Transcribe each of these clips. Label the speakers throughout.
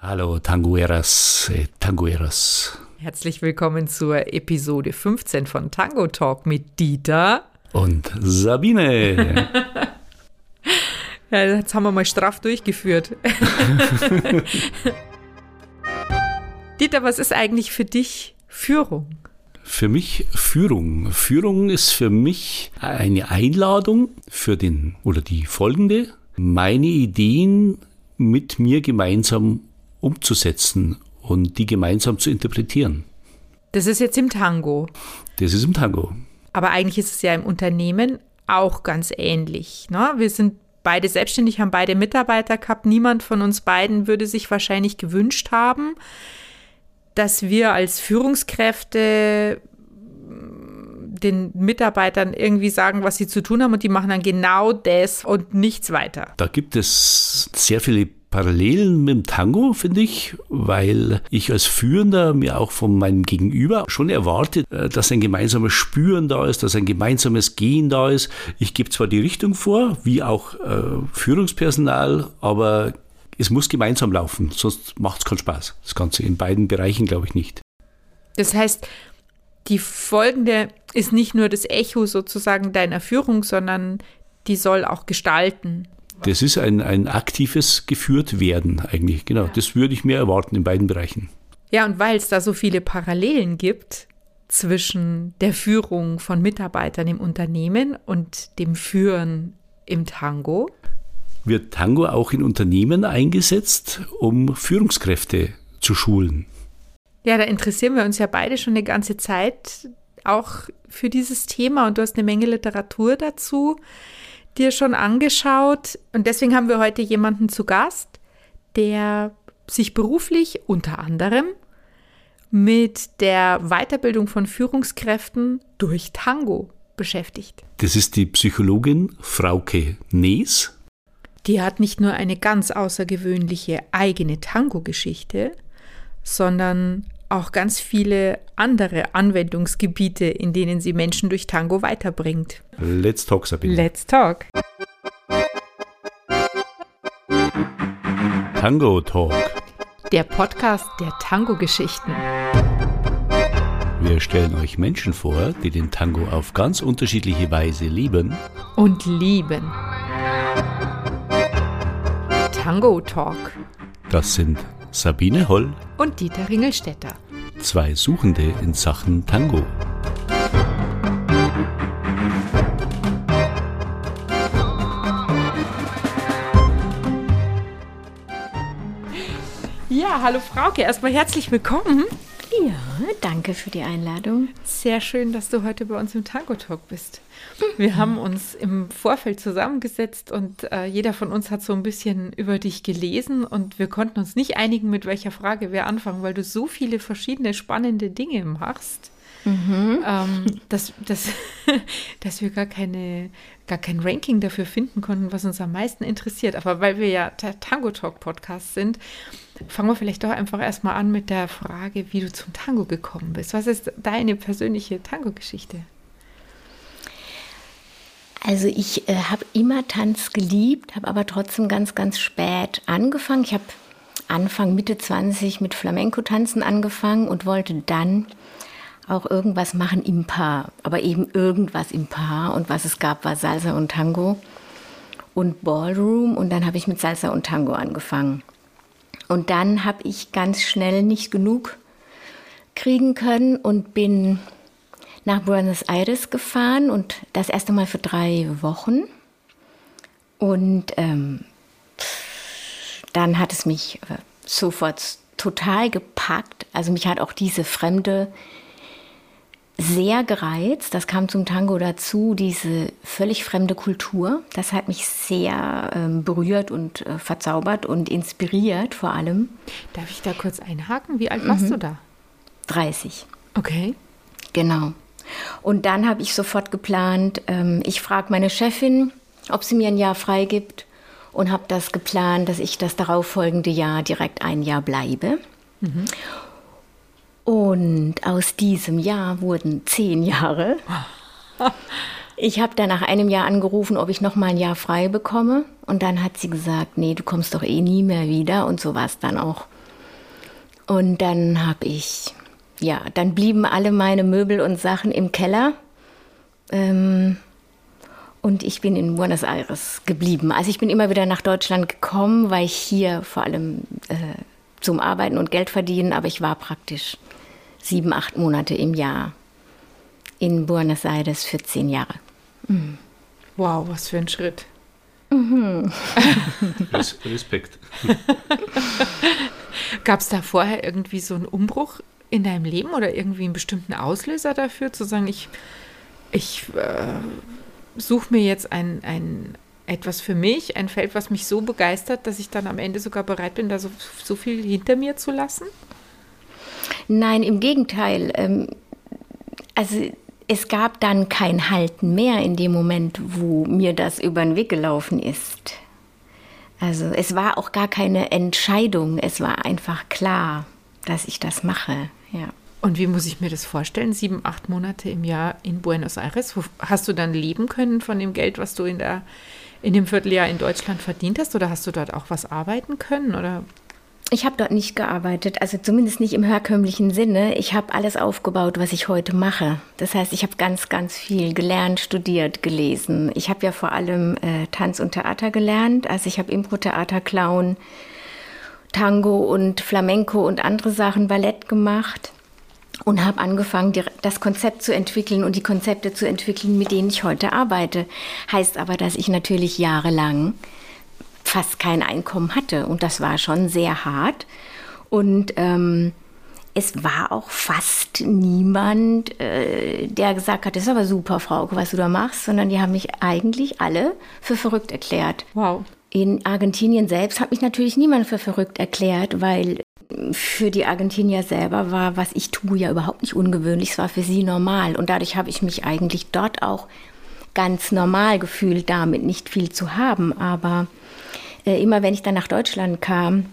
Speaker 1: Hallo Tangueras, eh, Tangueras.
Speaker 2: Herzlich willkommen zur Episode 15 von Tango Talk mit Dieter.
Speaker 1: Und Sabine.
Speaker 2: ja, jetzt haben wir mal straff durchgeführt. Dieter, was ist eigentlich für dich Führung?
Speaker 1: Für mich Führung. Führung ist für mich eine Einladung für den oder die folgende, meine Ideen mit mir gemeinsam umzusetzen und die gemeinsam zu interpretieren.
Speaker 2: Das ist jetzt im Tango.
Speaker 1: Das ist im Tango.
Speaker 2: Aber eigentlich ist es ja im Unternehmen auch ganz ähnlich. Ne? Wir sind beide selbstständig, haben beide Mitarbeiter gehabt. Niemand von uns beiden würde sich wahrscheinlich gewünscht haben, dass wir als Führungskräfte den Mitarbeitern irgendwie sagen, was sie zu tun haben und die machen dann genau das und nichts weiter.
Speaker 1: Da gibt es sehr viele Parallelen mit dem Tango, finde ich, weil ich als Führender mir auch von meinem Gegenüber schon erwarte, äh, dass ein gemeinsames Spüren da ist, dass ein gemeinsames Gehen da ist. Ich gebe zwar die Richtung vor, wie auch äh, Führungspersonal, aber es muss gemeinsam laufen, sonst macht es keinen Spaß. Das Ganze in beiden Bereichen, glaube ich, nicht.
Speaker 2: Das heißt, die folgende ist nicht nur das Echo sozusagen deiner Führung, sondern die soll auch gestalten.
Speaker 1: Das ist ein, ein aktives geführt werden eigentlich. Genau, ja. das würde ich mir erwarten in beiden Bereichen.
Speaker 2: Ja, und weil es da so viele Parallelen gibt zwischen der Führung von Mitarbeitern im Unternehmen und dem Führen im Tango.
Speaker 1: Wird Tango auch in Unternehmen eingesetzt, um Führungskräfte zu schulen?
Speaker 2: Ja, da interessieren wir uns ja beide schon eine ganze Zeit auch für dieses Thema und du hast eine Menge Literatur dazu dir schon angeschaut. Und deswegen haben wir heute jemanden zu Gast, der sich beruflich unter anderem mit der Weiterbildung von Führungskräften durch Tango beschäftigt.
Speaker 1: Das ist die Psychologin Frauke Nees.
Speaker 2: Die hat nicht nur eine ganz außergewöhnliche eigene Tango-Geschichte, sondern auch ganz viele andere Anwendungsgebiete, in denen sie Menschen durch Tango weiterbringt.
Speaker 1: Let's talk, Sabine.
Speaker 2: Let's talk.
Speaker 1: Tango Talk.
Speaker 2: Der Podcast der Tango-Geschichten.
Speaker 1: Wir stellen euch Menschen vor, die den Tango auf ganz unterschiedliche Weise lieben
Speaker 2: und lieben. Tango Talk.
Speaker 1: Das sind Sabine Holl
Speaker 2: und Dieter Ringelstetter.
Speaker 1: Zwei Suchende in Sachen Tango.
Speaker 2: Ja, hallo Frauke, erstmal herzlich willkommen.
Speaker 3: Ja, danke für die Einladung.
Speaker 2: Sehr schön, dass du heute bei uns im Tango Talk bist. Wir haben uns im Vorfeld zusammengesetzt und äh, jeder von uns hat so ein bisschen über dich gelesen und wir konnten uns nicht einigen, mit welcher Frage wir anfangen, weil du so viele verschiedene spannende Dinge machst. Mhm. Ähm, dass, dass, dass wir gar, keine, gar kein Ranking dafür finden konnten, was uns am meisten interessiert. Aber weil wir ja Tango Talk Podcast sind, fangen wir vielleicht doch einfach erstmal an mit der Frage, wie du zum Tango gekommen bist. Was ist deine persönliche Tango-Geschichte?
Speaker 3: Also ich äh, habe immer Tanz geliebt, habe aber trotzdem ganz, ganz spät angefangen. Ich habe Anfang, Mitte 20 mit Flamenco-Tanzen angefangen und wollte dann auch irgendwas machen im Paar, aber eben irgendwas im Paar. Und was es gab, war Salsa und Tango und Ballroom. Und dann habe ich mit Salsa und Tango angefangen. Und dann habe ich ganz schnell nicht genug kriegen können und bin nach Buenos Aires gefahren und das erste Mal für drei Wochen. Und ähm, dann hat es mich äh, sofort total gepackt. Also mich hat auch diese fremde sehr gereizt. Das kam zum Tango dazu, diese völlig fremde Kultur. Das hat mich sehr ähm, berührt und äh, verzaubert und inspiriert vor allem.
Speaker 2: Darf ich da kurz einhaken? Wie alt warst mhm. du da?
Speaker 3: 30.
Speaker 2: Okay.
Speaker 3: Genau. Und dann habe ich sofort geplant, ähm, ich frage meine Chefin, ob sie mir ein Jahr frei gibt und habe das geplant, dass ich das darauffolgende Jahr direkt ein Jahr bleibe. Mhm. Und aus diesem Jahr wurden zehn Jahre. Ich habe dann nach einem Jahr angerufen, ob ich noch mal ein Jahr frei bekomme. Und dann hat sie gesagt, nee, du kommst doch eh nie mehr wieder. Und so war es dann auch Und dann habe ich, ja, dann blieben alle meine Möbel und Sachen im Keller. Ähm, und ich bin in Buenos Aires geblieben. Also ich bin immer wieder nach Deutschland gekommen, weil ich hier vor allem äh, zum Arbeiten und Geld verdienen, aber ich war praktisch sieben, acht Monate im Jahr in Buenos Aires für zehn Jahre.
Speaker 2: Mhm. Wow, was für ein Schritt.
Speaker 1: Mhm. Respekt.
Speaker 2: Gab es da vorher irgendwie so einen Umbruch in deinem Leben oder irgendwie einen bestimmten Auslöser dafür, zu sagen, ich, ich äh, suche mir jetzt ein, ein, etwas für mich, ein Feld, was mich so begeistert, dass ich dann am Ende sogar bereit bin, da so, so viel hinter mir zu lassen?
Speaker 3: Nein, im Gegenteil. Ähm, also es gab dann kein Halten mehr in dem Moment, wo mir das über den Weg gelaufen ist. Also es war auch gar keine Entscheidung, es war einfach klar, dass ich das mache. Ja.
Speaker 2: Und wie muss ich mir das vorstellen? Sieben, acht Monate im Jahr in Buenos Aires. Hast du dann leben können von dem Geld, was du in, der, in dem Vierteljahr in Deutschland verdient hast? Oder hast du dort auch was arbeiten können? Oder
Speaker 3: ich habe dort nicht gearbeitet, also zumindest nicht im herkömmlichen Sinne. Ich habe alles aufgebaut, was ich heute mache. Das heißt, ich habe ganz, ganz viel gelernt, studiert, gelesen. Ich habe ja vor allem äh, Tanz und Theater gelernt. Also ich habe Impro-Theater, Clown, Tango und Flamenco und andere Sachen, Ballett gemacht und habe angefangen, das Konzept zu entwickeln und die Konzepte zu entwickeln, mit denen ich heute arbeite. Heißt aber, dass ich natürlich jahrelang fast kein Einkommen hatte. Und das war schon sehr hart. Und ähm, es war auch fast niemand, äh, der gesagt hat, das ist aber super, Frau, was du da machst, sondern die haben mich eigentlich alle für verrückt erklärt.
Speaker 2: Wow.
Speaker 3: In Argentinien selbst hat mich natürlich niemand für verrückt erklärt, weil für die Argentinier selber war, was ich tue, ja überhaupt nicht ungewöhnlich. Es war für sie normal. Und dadurch habe ich mich eigentlich dort auch ganz normal gefühlt, damit nicht viel zu haben. Aber äh, immer wenn ich dann nach Deutschland kam,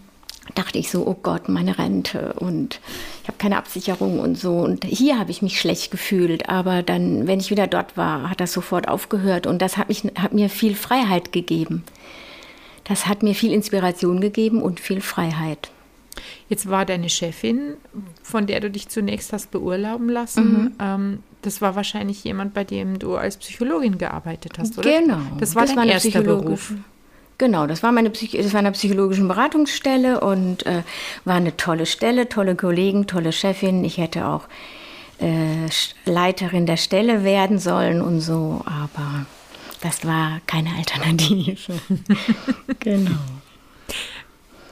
Speaker 3: dachte ich so, oh Gott, meine Rente und ich habe keine Absicherung und so. Und hier habe ich mich schlecht gefühlt, aber dann, wenn ich wieder dort war, hat das sofort aufgehört und das hat, mich, hat mir viel Freiheit gegeben. Das hat mir viel Inspiration gegeben und viel Freiheit.
Speaker 2: Jetzt war deine Chefin, von der du dich zunächst hast beurlauben lassen, mhm. ähm, das war wahrscheinlich jemand, bei dem du als Psychologin gearbeitet hast, oder?
Speaker 3: Genau.
Speaker 2: Das war das dein war erster Beruf.
Speaker 3: Genau, das war meine Psych das war eine psychologischen Beratungsstelle und äh, war eine tolle Stelle, tolle Kollegen, tolle Chefin. Ich hätte auch äh, Leiterin der Stelle werden sollen und so, aber das war keine Alternative.
Speaker 2: genau.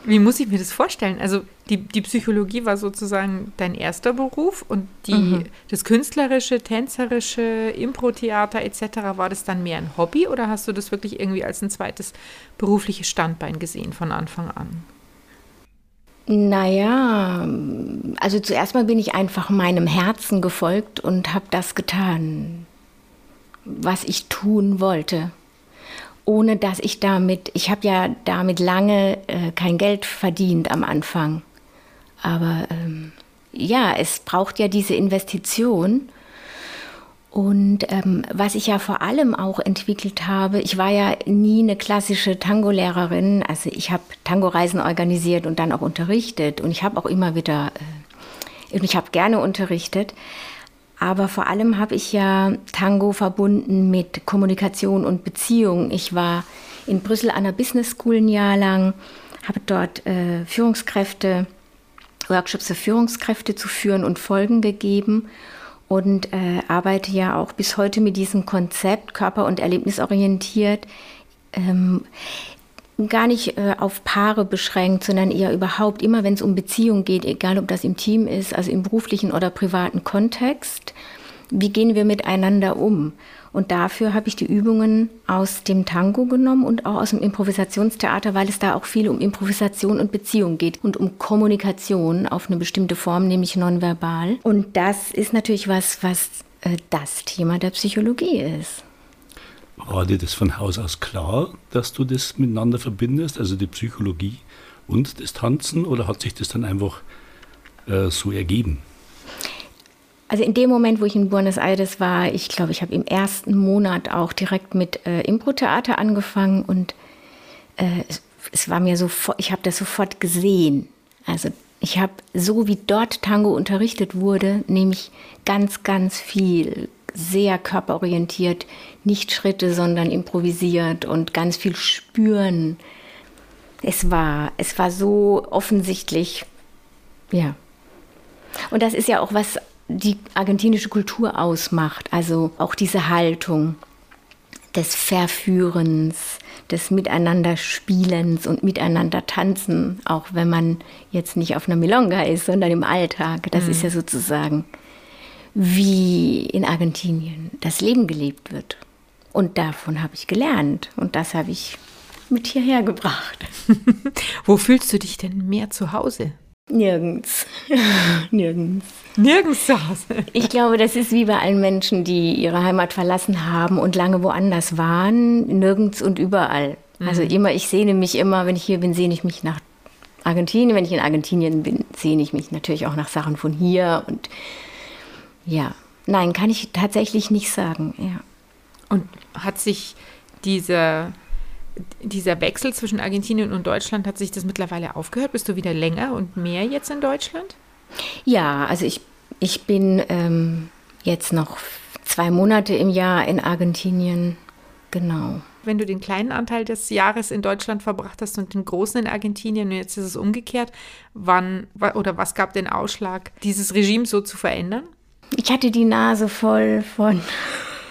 Speaker 2: Wie muss ich mir das vorstellen? Also die, die Psychologie war sozusagen dein erster Beruf und die, mhm. das künstlerische, tänzerische, Impro-Theater etc., war das dann mehr ein Hobby oder hast du das wirklich irgendwie als ein zweites berufliches Standbein gesehen von Anfang an?
Speaker 3: Naja, also zuerst mal bin ich einfach meinem Herzen gefolgt und habe das getan, was ich tun wollte ohne dass ich damit, ich habe ja damit lange äh, kein Geld verdient am Anfang. Aber ähm, ja, es braucht ja diese Investition. Und ähm, was ich ja vor allem auch entwickelt habe, ich war ja nie eine klassische Tango-Lehrerin. Also ich habe Tango-Reisen organisiert und dann auch unterrichtet. Und ich habe auch immer wieder, äh, ich habe gerne unterrichtet. Aber vor allem habe ich ja Tango verbunden mit Kommunikation und Beziehung. Ich war in Brüssel an der Business School ein Jahr lang, habe dort äh, Führungskräfte, Workshops für Führungskräfte zu führen und Folgen gegeben und äh, arbeite ja auch bis heute mit diesem Konzept körper- und erlebnisorientiert. Ähm, gar nicht äh, auf Paare beschränkt, sondern eher überhaupt immer, wenn es um Beziehung geht, egal ob das im Team ist, also im beruflichen oder privaten Kontext. Wie gehen wir miteinander um? Und dafür habe ich die Übungen aus dem Tango genommen und auch aus dem Improvisationstheater, weil es da auch viel um Improvisation und Beziehung geht und um Kommunikation auf eine bestimmte Form, nämlich nonverbal. Und das ist natürlich was, was äh, das Thema der Psychologie ist.
Speaker 1: War dir das von Haus aus klar, dass du das miteinander verbindest, also die Psychologie und das Tanzen, oder hat sich das dann einfach äh, so ergeben?
Speaker 3: Also in dem Moment, wo ich in Buenos Aires war, ich glaube, ich habe im ersten Monat auch direkt mit äh, Impro-Theater angefangen und äh, es, war mir sofort, ich habe das sofort gesehen. Also Ich habe so wie dort Tango unterrichtet wurde, nämlich ganz, ganz viel, sehr körperorientiert, nicht Schritte, sondern improvisiert und ganz viel spüren. Es war, es war so offensichtlich, ja. Und das ist ja auch was die argentinische Kultur ausmacht, also auch diese Haltung des Verführens, des Miteinanderspielens und Miteinander tanzen, auch wenn man jetzt nicht auf einer Milonga ist, sondern im Alltag. Das mhm. ist ja sozusagen wie in Argentinien das Leben gelebt wird. Und davon habe ich gelernt und das habe ich mit hierher gebracht.
Speaker 2: Wo fühlst du dich denn mehr zu Hause?
Speaker 3: Nirgends. Nirgends.
Speaker 2: Nirgends zu Hause.
Speaker 3: Ich glaube, das ist wie bei allen Menschen, die ihre Heimat verlassen haben und lange woanders waren. Nirgends und überall. Mhm. Also immer, ich sehne mich immer, wenn ich hier bin, sehne ich mich nach Argentinien. Wenn ich in Argentinien bin, sehne ich mich natürlich auch nach Sachen von hier. Und ja, nein, kann ich tatsächlich nicht sagen. Ja.
Speaker 2: Und hat sich dieser dieser Wechsel zwischen Argentinien und Deutschland, hat sich das mittlerweile aufgehört? Bist du wieder länger und mehr jetzt in Deutschland?
Speaker 3: Ja, also ich, ich bin ähm, jetzt noch zwei Monate im Jahr in Argentinien. Genau.
Speaker 2: Wenn du den kleinen Anteil des Jahres in Deutschland verbracht hast und den großen in Argentinien und jetzt ist es umgekehrt, wann oder was gab den Ausschlag, dieses Regime so zu verändern?
Speaker 3: Ich hatte die Nase voll von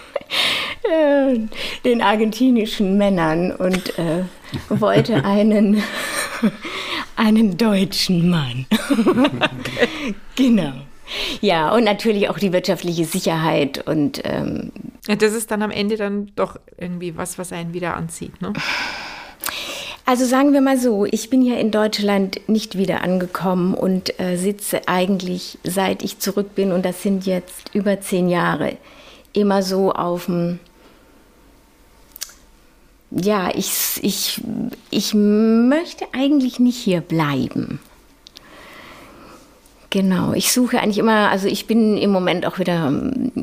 Speaker 3: äh, den argentinischen Männern und äh, wollte einen, einen deutschen Mann. Genau. Ja, und natürlich auch die wirtschaftliche Sicherheit und ähm,
Speaker 2: das ist dann am Ende dann doch irgendwie was, was einen wieder anzieht, ne?
Speaker 3: Also sagen wir mal so, ich bin hier in Deutschland nicht wieder angekommen und äh, sitze eigentlich, seit ich zurück bin, und das sind jetzt über zehn Jahre, immer so auf dem ja, ich, ich, ich möchte eigentlich nicht hier bleiben. Genau, ich suche eigentlich immer, also ich bin im Moment auch wieder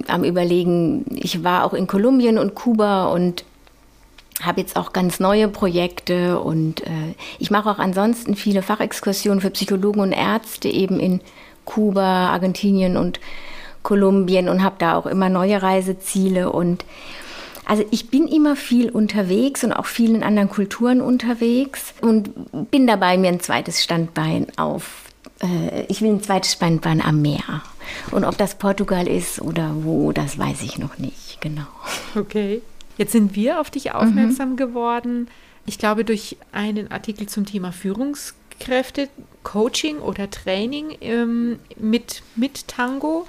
Speaker 3: am Überlegen, ich war auch in Kolumbien und Kuba und habe jetzt auch ganz neue Projekte und äh, ich mache auch ansonsten viele Fachexkursionen für Psychologen und Ärzte eben in Kuba, Argentinien und Kolumbien und habe da auch immer neue Reiseziele und also ich bin immer viel unterwegs und auch vielen anderen Kulturen unterwegs und bin dabei, mir ein zweites Standbein auf. Äh, ich will ein zweites Standbein am Meer. Und ob das Portugal ist oder wo, das weiß ich noch nicht genau.
Speaker 2: Okay. Jetzt sind wir auf dich aufmerksam mhm. geworden. Ich glaube, durch einen Artikel zum Thema Führungskräfte, Coaching oder Training ähm, mit, mit Tango.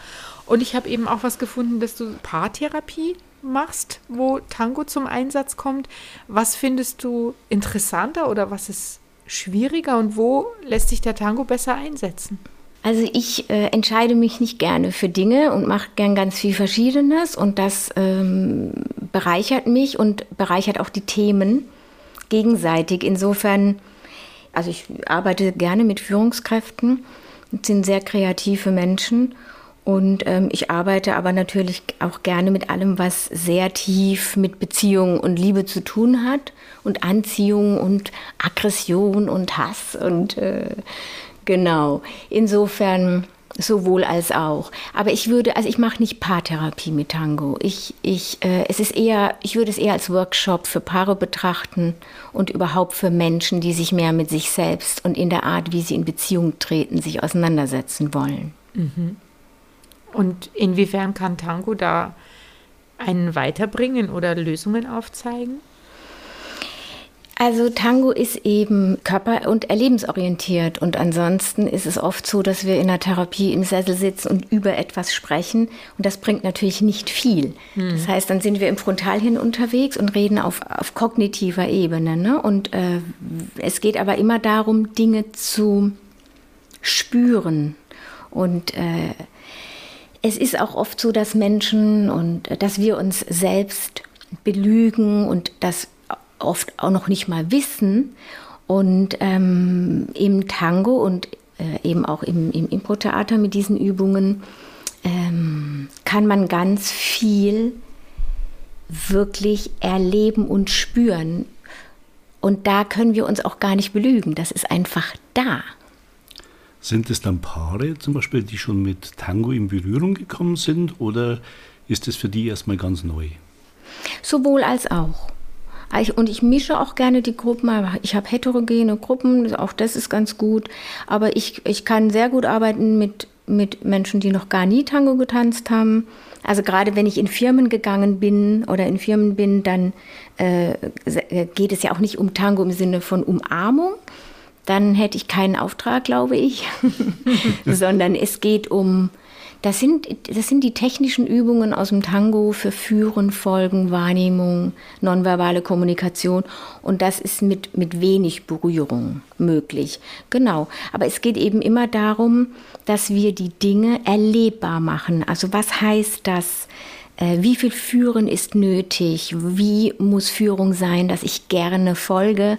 Speaker 2: Und ich habe eben auch was gefunden, dass du Paartherapie machst, wo Tango zum Einsatz kommt. Was findest du interessanter oder was ist schwieriger und wo lässt sich der Tango besser einsetzen?
Speaker 3: Also ich äh, entscheide mich nicht gerne für Dinge und mache gern ganz viel Verschiedenes und das ähm, bereichert mich und bereichert auch die Themen gegenseitig. Insofern, also ich arbeite gerne mit Führungskräften, das sind sehr kreative Menschen und ähm, ich arbeite aber natürlich auch gerne mit allem, was sehr tief mit Beziehung und Liebe zu tun hat und Anziehung und Aggression und Hass und äh, genau. Insofern sowohl als auch. Aber ich würde, also ich mache nicht Paartherapie mit Tango. Ich, ich, äh, es ist eher, ich würde es eher als Workshop für Paare betrachten und überhaupt für Menschen, die sich mehr mit sich selbst und in der Art, wie sie in Beziehung treten, sich auseinandersetzen wollen.
Speaker 2: Mhm. Und inwiefern kann Tango da einen weiterbringen oder Lösungen aufzeigen?
Speaker 3: Also Tango ist eben körper- und erlebensorientiert und ansonsten ist es oft so, dass wir in der Therapie im Sessel sitzen und über etwas sprechen und das bringt natürlich nicht viel. Hm. Das heißt, dann sind wir im Frontalhirn unterwegs und reden auf, auf kognitiver Ebene. Ne? Und äh, es geht aber immer darum, Dinge zu spüren und äh, es ist auch oft so, dass Menschen und äh, dass wir uns selbst belügen und das oft auch noch nicht mal wissen. Und ähm, im Tango und äh, eben auch im, im Impro-Theater mit diesen Übungen ähm, kann man ganz viel wirklich erleben und spüren. Und da können wir uns auch gar nicht belügen. Das ist einfach da.
Speaker 1: Sind es dann Paare zum Beispiel, die schon mit Tango in Berührung gekommen sind oder ist es für die erstmal ganz neu?
Speaker 3: Sowohl als auch. Und ich mische auch gerne die Gruppen. Ich habe heterogene Gruppen, auch das ist ganz gut. Aber ich, ich kann sehr gut arbeiten mit, mit Menschen, die noch gar nie Tango getanzt haben. Also gerade wenn ich in Firmen gegangen bin oder in Firmen bin, dann äh, geht es ja auch nicht um Tango im Sinne von Umarmung. Dann hätte ich keinen Auftrag, glaube ich, sondern es geht um das sind, das sind die technischen Übungen aus dem Tango für Führen, Folgen, Wahrnehmung, nonverbale Kommunikation. Und das ist mit, mit wenig Berührung möglich. Genau. Aber es geht eben immer darum, dass wir die Dinge erlebbar machen. Also was heißt das? Äh, wie viel Führen ist nötig? Wie muss Führung sein, dass ich gerne folge?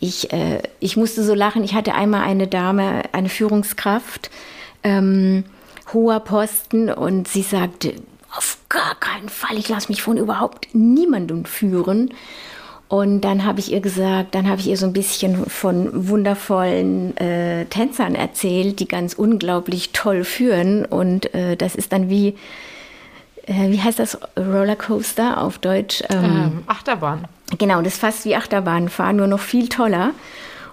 Speaker 3: Ich, äh, ich musste so lachen. Ich hatte einmal eine Dame, eine Führungskraft. Ähm, hoher Posten und sie sagte, auf gar keinen Fall, ich lasse mich von überhaupt niemandem führen. Und dann habe ich ihr gesagt, dann habe ich ihr so ein bisschen von wundervollen äh, Tänzern erzählt, die ganz unglaublich toll führen. Und äh, das ist dann wie, äh, wie heißt das, Rollercoaster auf Deutsch?
Speaker 2: Ähm, ähm, Achterbahn.
Speaker 3: Genau, das ist fast wie Achterbahnfahren, nur noch viel toller.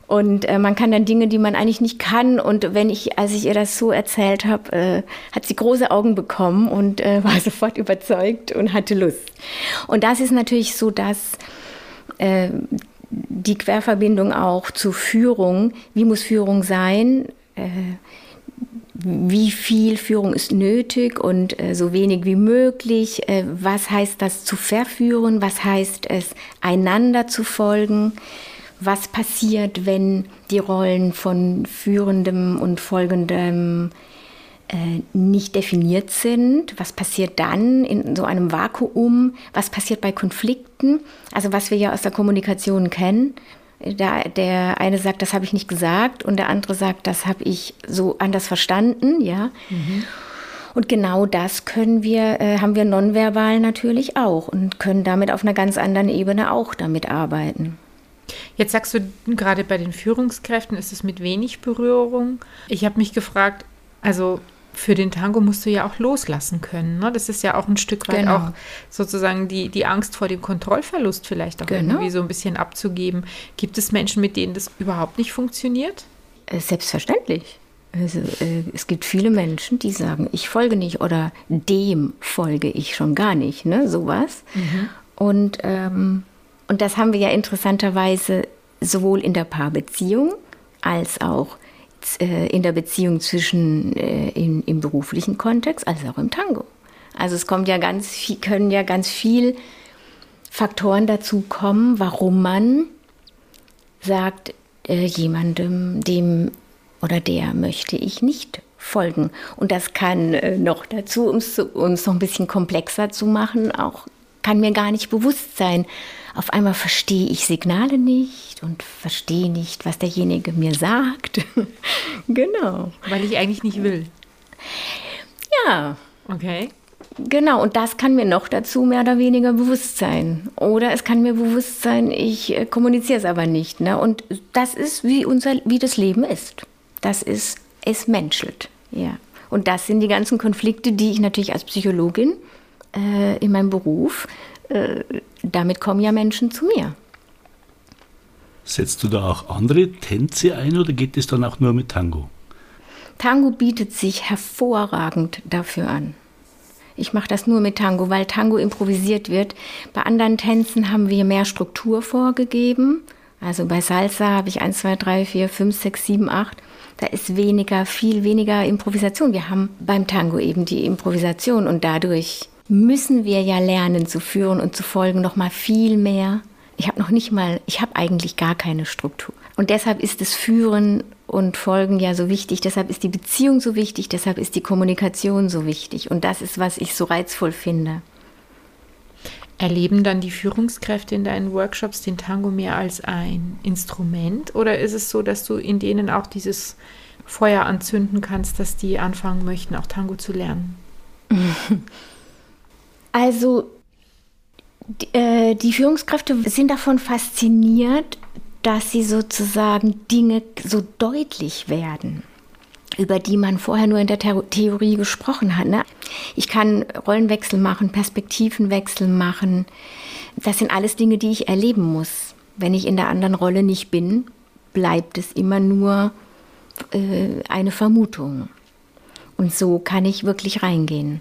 Speaker 3: Und äh, man kann dann Dinge, die man eigentlich nicht kann. Und wenn ich, als ich ihr das so erzählt habe, äh, hat sie große Augen bekommen und äh, war sofort überzeugt und hatte Lust. Und das ist natürlich so, dass äh, die Querverbindung auch zur Führung, wie muss Führung sein? Äh, wie viel Führung ist nötig und äh, so wenig wie möglich? Äh, was heißt das zu verführen? Was heißt es, einander zu folgen? Was passiert, wenn die Rollen von Führendem und Folgendem äh, nicht definiert sind. Was passiert dann in so einem Vakuum? Was passiert bei Konflikten? Also was wir ja aus der Kommunikation kennen. Da, der eine sagt, das habe ich nicht gesagt und der andere sagt, das habe ich so anders verstanden, ja. Mhm. Und genau das können wir, äh, haben wir nonverbal natürlich auch und können damit auf einer ganz anderen Ebene auch damit arbeiten.
Speaker 2: Jetzt sagst du gerade bei den Führungskräften ist es mit wenig Berührung. Ich habe mich gefragt, also für den Tango musst du ja auch loslassen können. Ne? Das ist ja auch ein Stück weit genau. auch sozusagen die, die Angst vor dem Kontrollverlust vielleicht auch genau. irgendwie so ein bisschen abzugeben. Gibt es Menschen, mit denen das überhaupt nicht funktioniert?
Speaker 3: Äh, selbstverständlich. Also, äh, es gibt viele Menschen, die sagen, ich folge nicht oder dem folge ich schon gar nicht, ne? sowas. Mhm. Und ähm, und das haben wir ja interessanterweise sowohl in der Paarbeziehung als auch äh, in der Beziehung zwischen äh, in, im beruflichen Kontext als auch im Tango. Also es kommt ja ganz viel, können ja ganz viel Faktoren dazu kommen, warum man sagt, äh, jemandem, dem oder der möchte ich nicht folgen. Und das kann noch dazu, um es noch ein bisschen komplexer zu machen, auch kann mir gar nicht bewusst sein, auf einmal verstehe ich Signale nicht und verstehe nicht, was derjenige mir sagt. genau.
Speaker 2: Weil ich eigentlich nicht will.
Speaker 3: Ja.
Speaker 2: Okay.
Speaker 3: Genau, und das kann mir noch dazu mehr oder weniger bewusst sein. Oder es kann mir bewusst sein, ich äh, kommuniziere es aber nicht. Ne? Und das ist, wie, unser, wie das Leben ist. Das ist, es menschelt. Ja. Und das sind die ganzen Konflikte, die ich natürlich als Psychologin äh, in meinem Beruf äh, damit kommen ja Menschen zu mir.
Speaker 1: Setzt du da auch andere Tänze ein oder geht es dann auch nur mit Tango?
Speaker 3: Tango bietet sich hervorragend dafür an. Ich mache das nur mit Tango, weil Tango improvisiert wird. Bei anderen Tänzen haben wir mehr Struktur vorgegeben. Also bei Salsa habe ich 1, 2, 3, 4, 5, 6, 7, 8. Da ist weniger, viel weniger Improvisation. Wir haben beim Tango eben die Improvisation und dadurch müssen wir ja lernen zu führen und zu folgen noch mal viel mehr. Ich habe noch nicht mal, ich habe eigentlich gar keine Struktur. Und deshalb ist das Führen und Folgen ja so wichtig. Deshalb ist die Beziehung so wichtig. Deshalb ist die Kommunikation so wichtig. Und das ist, was ich so reizvoll finde.
Speaker 2: Erleben dann die Führungskräfte in deinen Workshops den Tango mehr als ein Instrument? Oder ist es so, dass du in denen auch dieses Feuer anzünden kannst, dass die anfangen möchten, auch Tango zu lernen?
Speaker 3: Also die, äh, die Führungskräfte sind davon fasziniert, dass sie sozusagen Dinge so deutlich werden. über die man vorher nur in der Theorie gesprochen hat. Ne? Ich kann Rollenwechsel machen, Perspektivenwechsel machen. Das sind alles Dinge, die ich erleben muss. Wenn ich in der anderen Rolle nicht bin, bleibt es immer nur äh, eine Vermutung. Und so kann ich wirklich reingehen.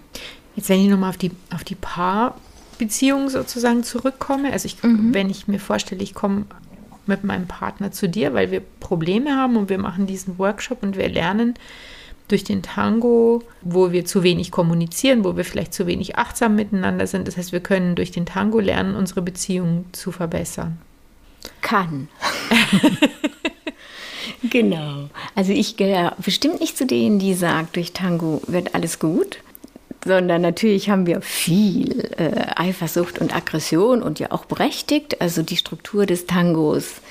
Speaker 2: Jetzt, wenn ich nochmal auf die, auf die Paarbeziehung sozusagen zurückkomme, also ich, mhm. wenn ich mir vorstelle, ich komme mit meinem Partner zu dir, weil wir Probleme haben und wir machen diesen Workshop und wir lernen durch den Tango, wo wir zu wenig kommunizieren, wo wir vielleicht zu wenig achtsam miteinander sind. Das heißt, wir können durch den Tango lernen, unsere Beziehung zu verbessern.
Speaker 3: Kann. genau. Also ich gehöre bestimmt nicht zu denen, die sagen, durch Tango wird alles gut sondern natürlich haben wir viel äh, Eifersucht und Aggression und ja auch berechtigt. Also die Struktur des Tangos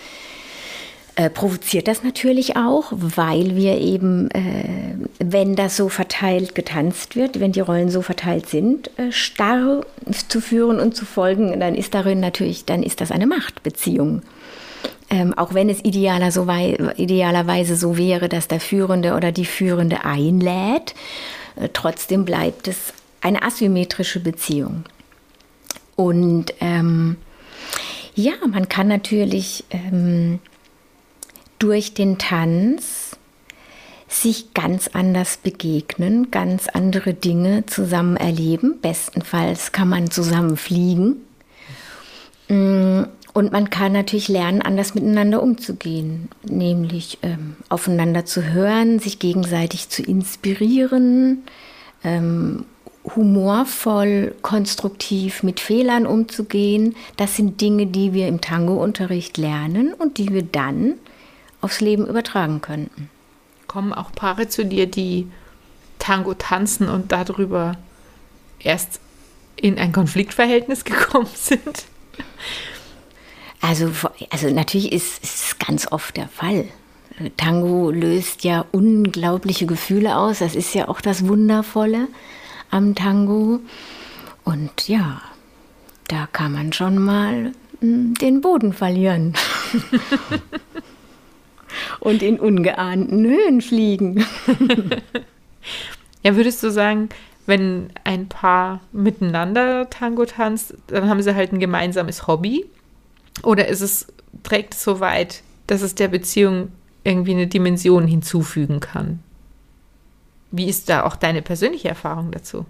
Speaker 3: äh, provoziert das natürlich auch, weil wir eben, äh, wenn das so verteilt getanzt wird, wenn die Rollen so verteilt sind, äh, starr zu führen und zu folgen, dann ist darin natürlich, dann ist das eine Machtbeziehung. Ähm, auch wenn es idealer so idealerweise so wäre, dass der Führende oder die Führende einlädt trotzdem bleibt es eine asymmetrische Beziehung. Und ähm, ja, man kann natürlich ähm, durch den Tanz sich ganz anders begegnen, ganz andere Dinge zusammen erleben. Bestenfalls kann man zusammen fliegen. Und man kann natürlich lernen, anders miteinander umzugehen, nämlich ähm, aufeinander zu hören, sich gegenseitig zu inspirieren, ähm, humorvoll, konstruktiv mit Fehlern umzugehen. Das sind Dinge, die wir im Tango-Unterricht lernen und die wir dann aufs Leben übertragen könnten.
Speaker 2: Kommen auch Paare zu dir, die Tango tanzen und darüber erst in ein Konfliktverhältnis gekommen sind?
Speaker 3: Also, also natürlich ist es ganz oft der Fall. Tango löst ja unglaubliche Gefühle aus. Das ist ja auch das Wundervolle am Tango. Und ja, da kann man schon mal hm, den Boden verlieren. Und in ungeahnten Höhen fliegen.
Speaker 2: ja, würdest du sagen, wenn ein Paar miteinander Tango tanzt, dann haben sie halt ein gemeinsames Hobby? Oder ist es, trägt es so weit, dass es der Beziehung irgendwie eine Dimension hinzufügen kann? Wie ist da auch deine persönliche Erfahrung dazu?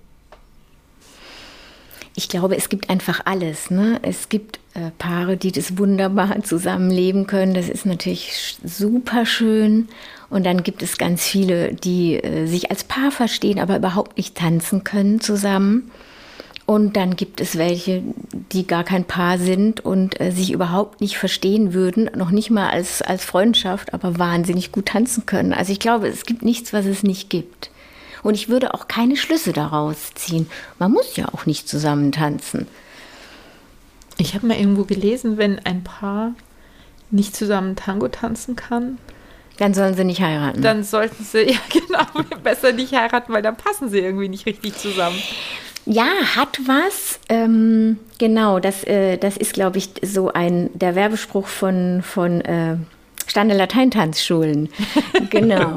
Speaker 3: Ich glaube, es gibt einfach alles. Ne? Es gibt äh, Paare, die das wunderbar zusammenleben können. Das ist natürlich super schön. Und dann gibt es ganz viele, die äh, sich als Paar verstehen, aber überhaupt nicht tanzen können zusammen. Und dann gibt es welche, die gar kein Paar sind und äh, sich überhaupt nicht verstehen würden, noch nicht mal als, als Freundschaft, aber wahnsinnig gut tanzen können. Also ich glaube, es gibt nichts, was es nicht gibt. Und ich würde auch keine Schlüsse daraus ziehen. Man muss ja auch nicht zusammen tanzen.
Speaker 2: Ich habe mal irgendwo gelesen, wenn ein Paar nicht zusammen Tango tanzen kann,
Speaker 3: dann sollen sie nicht heiraten.
Speaker 2: Dann sollten sie, ja genau, besser nicht heiraten, weil dann passen sie irgendwie nicht richtig zusammen.
Speaker 3: Ja, hat was. Ähm, genau, das, äh, das ist, glaube ich, so ein der Werbespruch von, von äh, Stande Lateintanzschulen. genau.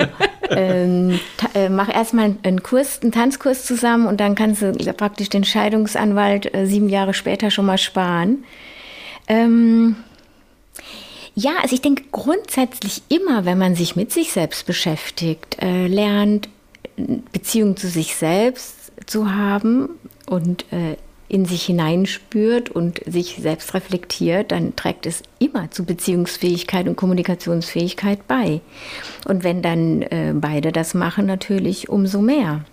Speaker 3: ähm, äh, mach erstmal einen Kurs, einen Tanzkurs zusammen und dann kannst du praktisch den Scheidungsanwalt äh, sieben Jahre später schon mal sparen. Ähm, ja, also ich denke grundsätzlich immer, wenn man sich mit sich selbst beschäftigt, äh, lernt, Beziehung zu sich selbst zu haben und äh, in sich hineinspürt und sich selbst reflektiert, dann trägt es immer zu Beziehungsfähigkeit und Kommunikationsfähigkeit bei. Und wenn dann äh, beide das machen, natürlich umso mehr.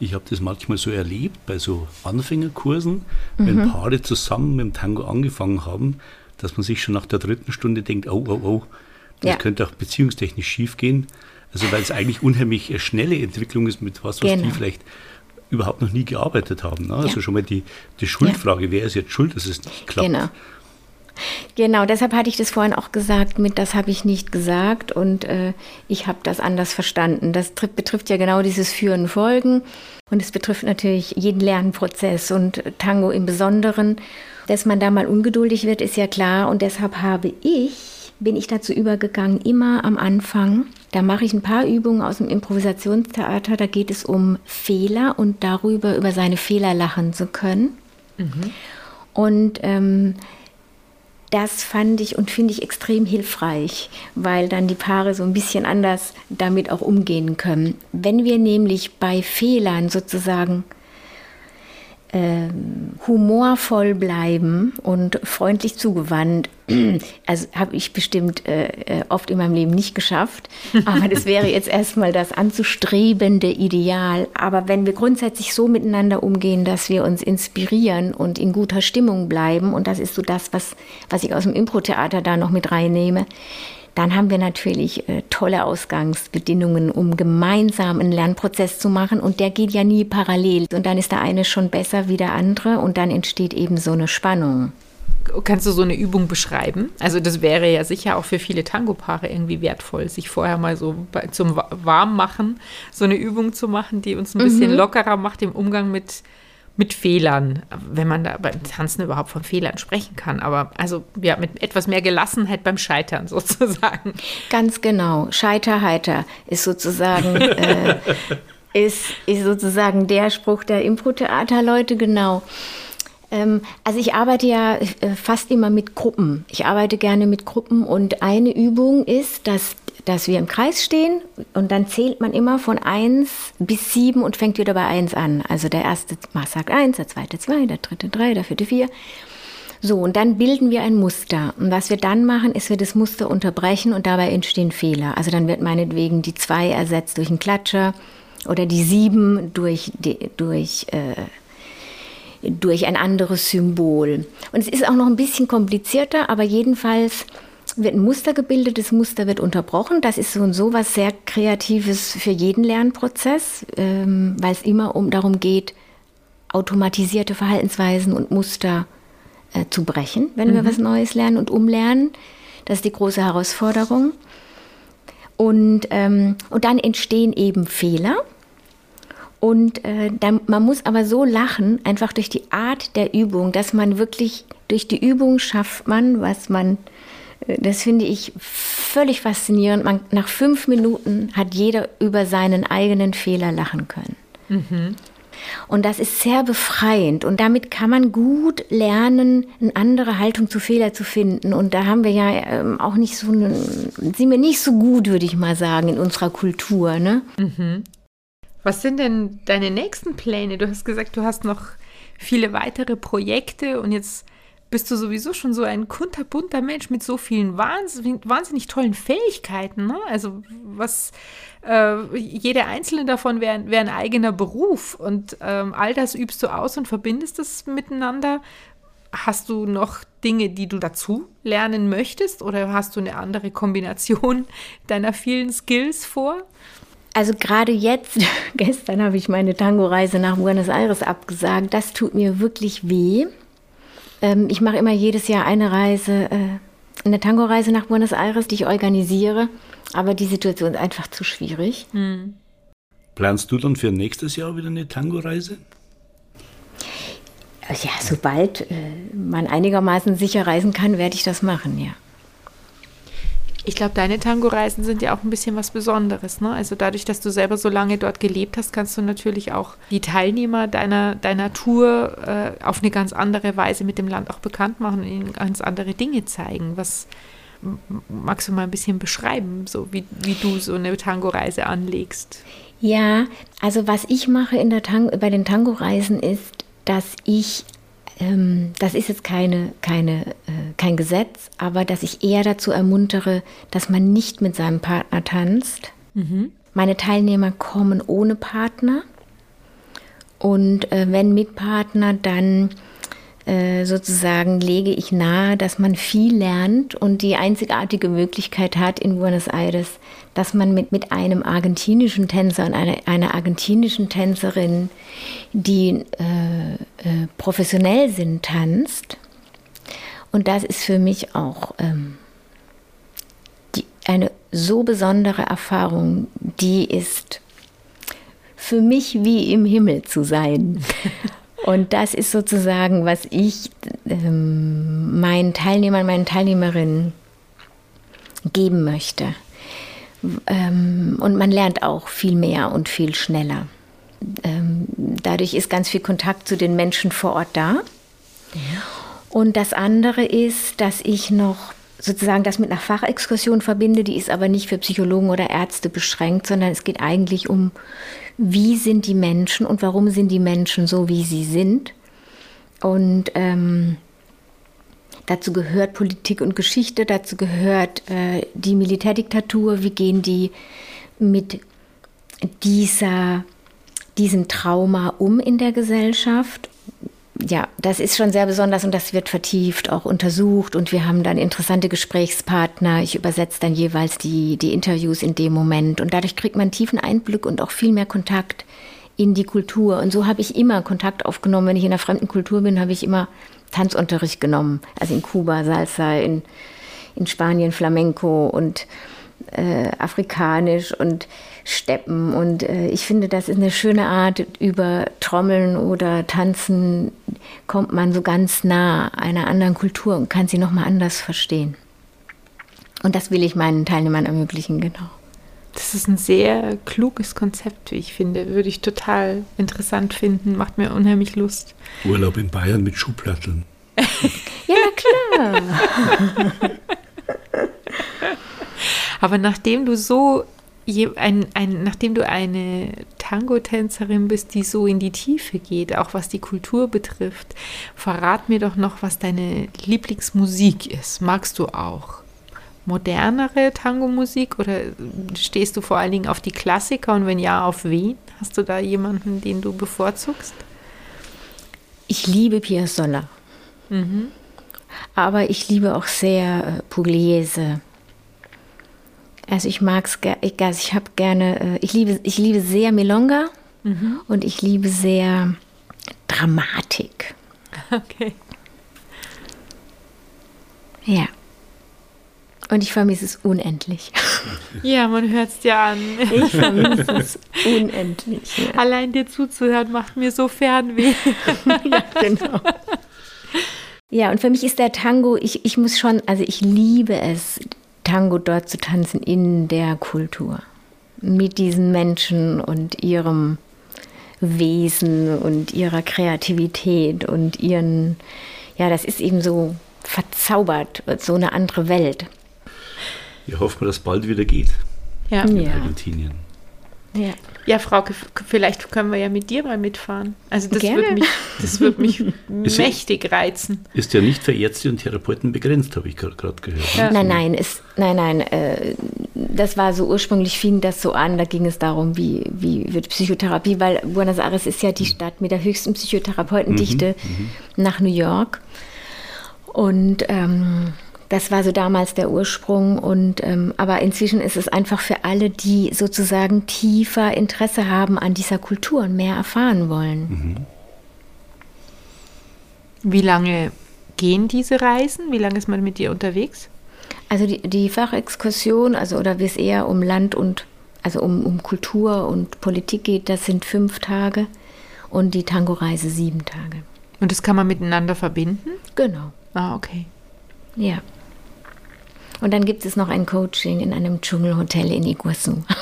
Speaker 1: Ich habe das manchmal so erlebt bei so Anfängerkursen, wenn mhm. Paare zusammen mit dem Tango angefangen haben, dass man sich schon nach der dritten Stunde denkt, oh, oh, oh, das ja. könnte auch beziehungstechnisch schief gehen. Also weil es eigentlich unheimlich eine schnelle Entwicklung ist mit was, was genau. die vielleicht überhaupt noch nie gearbeitet haben. Ne? Also ja. schon mal die, die Schuldfrage, ja. wer ist jetzt schuld, dass es nicht klappt.
Speaker 3: Genau. Genau, deshalb hatte ich das vorhin auch gesagt, mit das habe ich nicht gesagt und äh, ich habe das anders verstanden. Das betrifft ja genau dieses Führen Folgen und es betrifft natürlich jeden Lernprozess und Tango im Besonderen. Dass man da mal ungeduldig wird, ist ja klar und deshalb habe ich bin ich dazu übergegangen, immer am Anfang, da mache ich ein paar Übungen aus dem Improvisationstheater, da geht es um Fehler und darüber, über seine Fehler lachen zu können. Mhm. Und ähm, das fand ich und finde ich extrem hilfreich, weil dann die Paare so ein bisschen anders damit auch umgehen können. Wenn wir nämlich bei Fehlern sozusagen humorvoll bleiben und freundlich zugewandt. Also habe ich bestimmt äh, äh, oft in meinem Leben nicht geschafft. Aber das wäre jetzt erstmal das anzustrebende Ideal. Aber wenn wir grundsätzlich so miteinander umgehen, dass wir uns inspirieren und in guter Stimmung bleiben, und das ist so das, was, was ich aus dem Impro-Theater da noch mit reinnehme, dann haben wir natürlich äh, tolle Ausgangsbedingungen, um gemeinsam einen Lernprozess zu machen. Und der geht ja nie parallel. Und dann ist der eine schon besser wie der andere und dann entsteht eben so eine Spannung.
Speaker 2: Kannst du so eine Übung beschreiben? Also das wäre ja sicher auch für viele Tango-Paare irgendwie wertvoll, sich vorher mal so bei, zum Warmmachen so eine Übung zu machen, die uns ein bisschen mhm. lockerer macht im Umgang mit mit Fehlern, wenn man da beim Tanzen überhaupt von Fehlern sprechen kann. Aber also ja, mit etwas mehr Gelassenheit beim Scheitern sozusagen.
Speaker 3: Ganz genau. Scheiterheiter ist sozusagen, äh, ist, ist sozusagen der Spruch der Impro-Theater-Leute, genau. Ähm, also ich arbeite ja äh, fast immer mit Gruppen. Ich arbeite gerne mit Gruppen und eine Übung ist, dass dass wir im Kreis stehen und dann zählt man immer von 1 bis 7 und fängt wieder bei 1 an. Also der erste sagt 1, der zweite 2, der dritte 3, der vierte 4. So, und dann bilden wir ein Muster. Und was wir dann machen, ist, wir das Muster unterbrechen und dabei entstehen Fehler. Also dann wird meinetwegen die 2 ersetzt durch einen Klatscher oder die 7 durch, durch, äh, durch ein anderes Symbol. Und es ist auch noch ein bisschen komplizierter, aber jedenfalls wird ein Muster gebildet, das Muster wird unterbrochen. Das ist so und so was sehr Kreatives für jeden Lernprozess, ähm, weil es immer um darum geht, automatisierte Verhaltensweisen und Muster äh, zu brechen, wenn mhm. wir was Neues lernen und umlernen. Das ist die große Herausforderung. Und, ähm, und dann entstehen eben Fehler. Und äh, dann, man muss aber so lachen, einfach durch die Art der Übung, dass man wirklich durch die Übung schafft man, was man das finde ich völlig faszinierend. Man, nach fünf Minuten hat jeder über seinen eigenen Fehler lachen können. Mhm. Und das ist sehr befreiend. Und damit kann man gut lernen, eine andere Haltung zu Fehler zu finden. Und da haben wir ja ähm, auch nicht so, eine, sind wir nicht so gut, würde ich mal sagen, in unserer Kultur. Ne? Mhm.
Speaker 2: Was sind denn deine nächsten Pläne? Du hast gesagt, du hast noch viele weitere Projekte und jetzt bist du sowieso schon so ein kunterbunter Mensch mit so vielen wahnsinnig, wahnsinnig tollen Fähigkeiten. Ne? Also was äh, jede einzelne davon wäre wär ein eigener Beruf und ähm, all das übst du aus und verbindest es miteinander. Hast du noch Dinge, die du dazu lernen möchtest oder hast du eine andere Kombination deiner vielen Skills vor?
Speaker 3: Also gerade jetzt, gestern habe ich meine Tango-Reise nach Buenos Aires abgesagt. Das tut mir wirklich weh. Ähm, ich mache immer jedes Jahr eine Reise, äh, eine Tango-Reise nach Buenos Aires, die ich organisiere. Aber die Situation ist einfach zu schwierig. Hm.
Speaker 1: Planst du dann für nächstes Jahr wieder eine Tango-Reise?
Speaker 3: Ja, sobald äh, man einigermaßen sicher reisen kann, werde ich das machen, ja.
Speaker 2: Ich glaube, deine Tango-Reisen sind ja auch ein bisschen was Besonderes. Ne? Also dadurch, dass du selber so lange dort gelebt hast, kannst du natürlich auch die Teilnehmer deiner, deiner Tour äh, auf eine ganz andere Weise mit dem Land auch bekannt machen und ihnen ganz andere Dinge zeigen. Was magst du mal ein bisschen beschreiben, so wie, wie du so eine Tango-Reise anlegst?
Speaker 3: Ja, also was ich mache in der Tang bei den Tango-Reisen ist, dass ich ähm, das ist jetzt keine, keine, äh, kein Gesetz, aber dass ich eher dazu ermuntere, dass man nicht mit seinem Partner tanzt. Mhm. Meine Teilnehmer kommen ohne Partner und äh, wenn mit Partner, dann äh, sozusagen lege ich nahe, dass man viel lernt und die einzigartige Möglichkeit hat in Buenos Aires, dass man mit, mit einem argentinischen Tänzer und einer, einer argentinischen Tänzerin, die äh, äh, professionell sind, tanzt. Und das ist für mich auch ähm, die, eine so besondere Erfahrung, die ist für mich wie im Himmel zu sein. Und das ist sozusagen, was ich ähm, meinen Teilnehmern, meinen Teilnehmerinnen geben möchte. Ähm, und man lernt auch viel mehr und viel schneller. Ähm, dadurch ist ganz viel Kontakt zu den Menschen vor Ort da. Und das andere ist, dass ich noch sozusagen das mit einer Fachexkursion verbinde, die ist aber nicht für Psychologen oder Ärzte beschränkt, sondern es geht eigentlich um, wie sind die Menschen und warum sind die Menschen so, wie sie sind. Und ähm, dazu gehört Politik und Geschichte, dazu gehört äh, die Militärdiktatur, wie gehen die mit dieser, diesem Trauma um in der Gesellschaft ja, das ist schon sehr besonders und das wird vertieft auch untersucht und wir haben dann interessante Gesprächspartner. Ich übersetze dann jeweils die, die Interviews in dem Moment und dadurch kriegt man tiefen Einblick und auch viel mehr Kontakt in die Kultur. Und so habe ich immer Kontakt aufgenommen. Wenn ich in einer fremden Kultur bin, habe ich immer Tanzunterricht genommen. Also in Kuba Salsa, in, in Spanien Flamenco und äh, afrikanisch und Steppen. Und äh, ich finde, das ist eine schöne Art, über Trommeln oder Tanzen kommt man so ganz nah einer anderen Kultur und kann sie nochmal anders verstehen. Und das will ich meinen Teilnehmern ermöglichen, genau.
Speaker 2: Das ist ein sehr kluges Konzept, wie ich finde. Würde ich total interessant finden. Macht mir unheimlich Lust.
Speaker 1: Urlaub in Bayern mit Schuhplatteln.
Speaker 3: ja, klar.
Speaker 2: Aber nachdem du so ein, ein, nachdem du eine Tango-Tänzerin bist, die so in die Tiefe geht, auch was die Kultur betrifft, verrat mir doch noch, was deine Lieblingsmusik ist. Magst du auch modernere Tango-Musik oder stehst du vor allen Dingen auf die Klassiker und wenn ja, auf wen? Hast du da jemanden, den du bevorzugst?
Speaker 3: Ich liebe Piazzolla. Mhm. Aber ich liebe auch sehr äh, Pugliese. Also ich mag es, ich, also ich habe gerne, äh, ich liebe, ich liebe sehr Milonga mhm. und ich liebe sehr Dramatik.
Speaker 2: Okay.
Speaker 3: Ja. Und ich vermisse es unendlich.
Speaker 2: Ja, man hört es dir an.
Speaker 3: Ich vermisse es unendlich.
Speaker 2: Ja. Allein dir zuzuhören macht mir so Fernweh.
Speaker 3: ja, genau. Ja, und für mich ist der Tango, ich, ich muss schon, also ich liebe es, Tango dort zu tanzen in der Kultur. Mit diesen Menschen und ihrem Wesen und ihrer Kreativität und ihren, ja, das ist eben so verzaubert, so eine andere Welt.
Speaker 1: Ich hoffe, dass es bald wieder geht.
Speaker 2: Ja.
Speaker 1: In
Speaker 2: ja.
Speaker 1: Argentinien.
Speaker 2: Ja. ja, Frauke, vielleicht können wir ja mit dir mal mitfahren. Also das Gerne. wird mich, das wird mich mächtig reizen.
Speaker 1: Ist ja nicht für Ärzte und Therapeuten begrenzt, habe ich gerade gehört.
Speaker 3: Ja. Nein, nein, ist, nein, nein. Äh, das war so ursprünglich fing das so an. Da ging es darum, wie, wie wird Psychotherapie, weil Buenos Aires ist ja die Stadt mit der höchsten Psychotherapeutendichte mhm, mhm. nach New York. Und ähm, das war so damals der Ursprung. Und, ähm, aber inzwischen ist es einfach für alle, die sozusagen tiefer Interesse haben an dieser Kultur und mehr erfahren wollen.
Speaker 2: Mhm. Wie lange gehen diese Reisen? Wie lange ist man mit dir unterwegs?
Speaker 3: Also die, die Fachexkursion, also oder wie es eher um Land und also um, um Kultur und Politik geht, das sind fünf Tage und die Tango-Reise sieben Tage.
Speaker 2: Und das kann man miteinander verbinden?
Speaker 3: Genau.
Speaker 2: Ah, okay.
Speaker 3: Ja. Und dann gibt es noch ein Coaching in einem Dschungelhotel in Iguazu.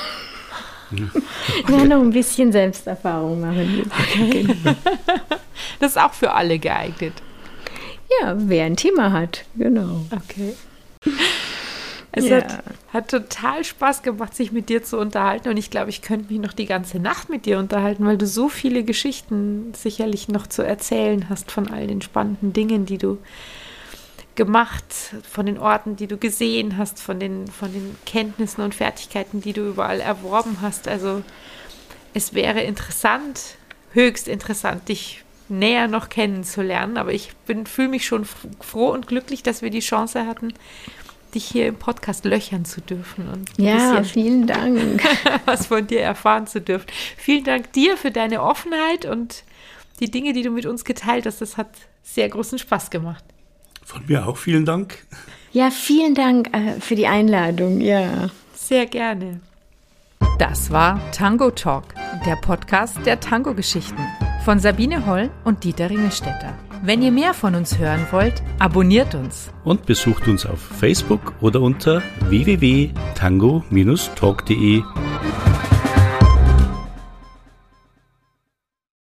Speaker 3: Ja, noch ein bisschen Selbsterfahrung machen.
Speaker 2: Okay. Das ist auch für alle geeignet.
Speaker 3: Ja, wer ein Thema hat, genau.
Speaker 2: Okay. Es ja. hat, hat, total Spaß gemacht, sich mit dir zu unterhalten. Und ich glaube, ich könnte mich noch die ganze Nacht mit dir unterhalten, weil du so viele Geschichten sicherlich noch zu erzählen hast von all den spannenden Dingen, die du gemacht, von den Orten, die du gesehen hast, von den, von den Kenntnissen und Fertigkeiten, die du überall erworben hast. Also es wäre interessant, höchst interessant, dich näher noch kennenzulernen. Aber ich fühle mich schon froh und glücklich, dass wir die Chance hatten, dich hier im Podcast löchern zu dürfen und
Speaker 3: ja, vielen Dank,
Speaker 2: was von dir erfahren zu dürfen. Vielen Dank dir für deine Offenheit und die Dinge, die du mit uns geteilt hast. Das hat sehr großen Spaß gemacht.
Speaker 1: Von mir auch vielen Dank.
Speaker 3: Ja, vielen Dank äh, für die Einladung. Ja.
Speaker 2: Sehr gerne. Das war Tango Talk, der Podcast der Tango-Geschichten von Sabine Holl und Dieter Ringelstetter. Wenn ihr mehr von uns hören wollt, abonniert uns.
Speaker 1: Und besucht uns auf Facebook oder unter www.tango-talk.de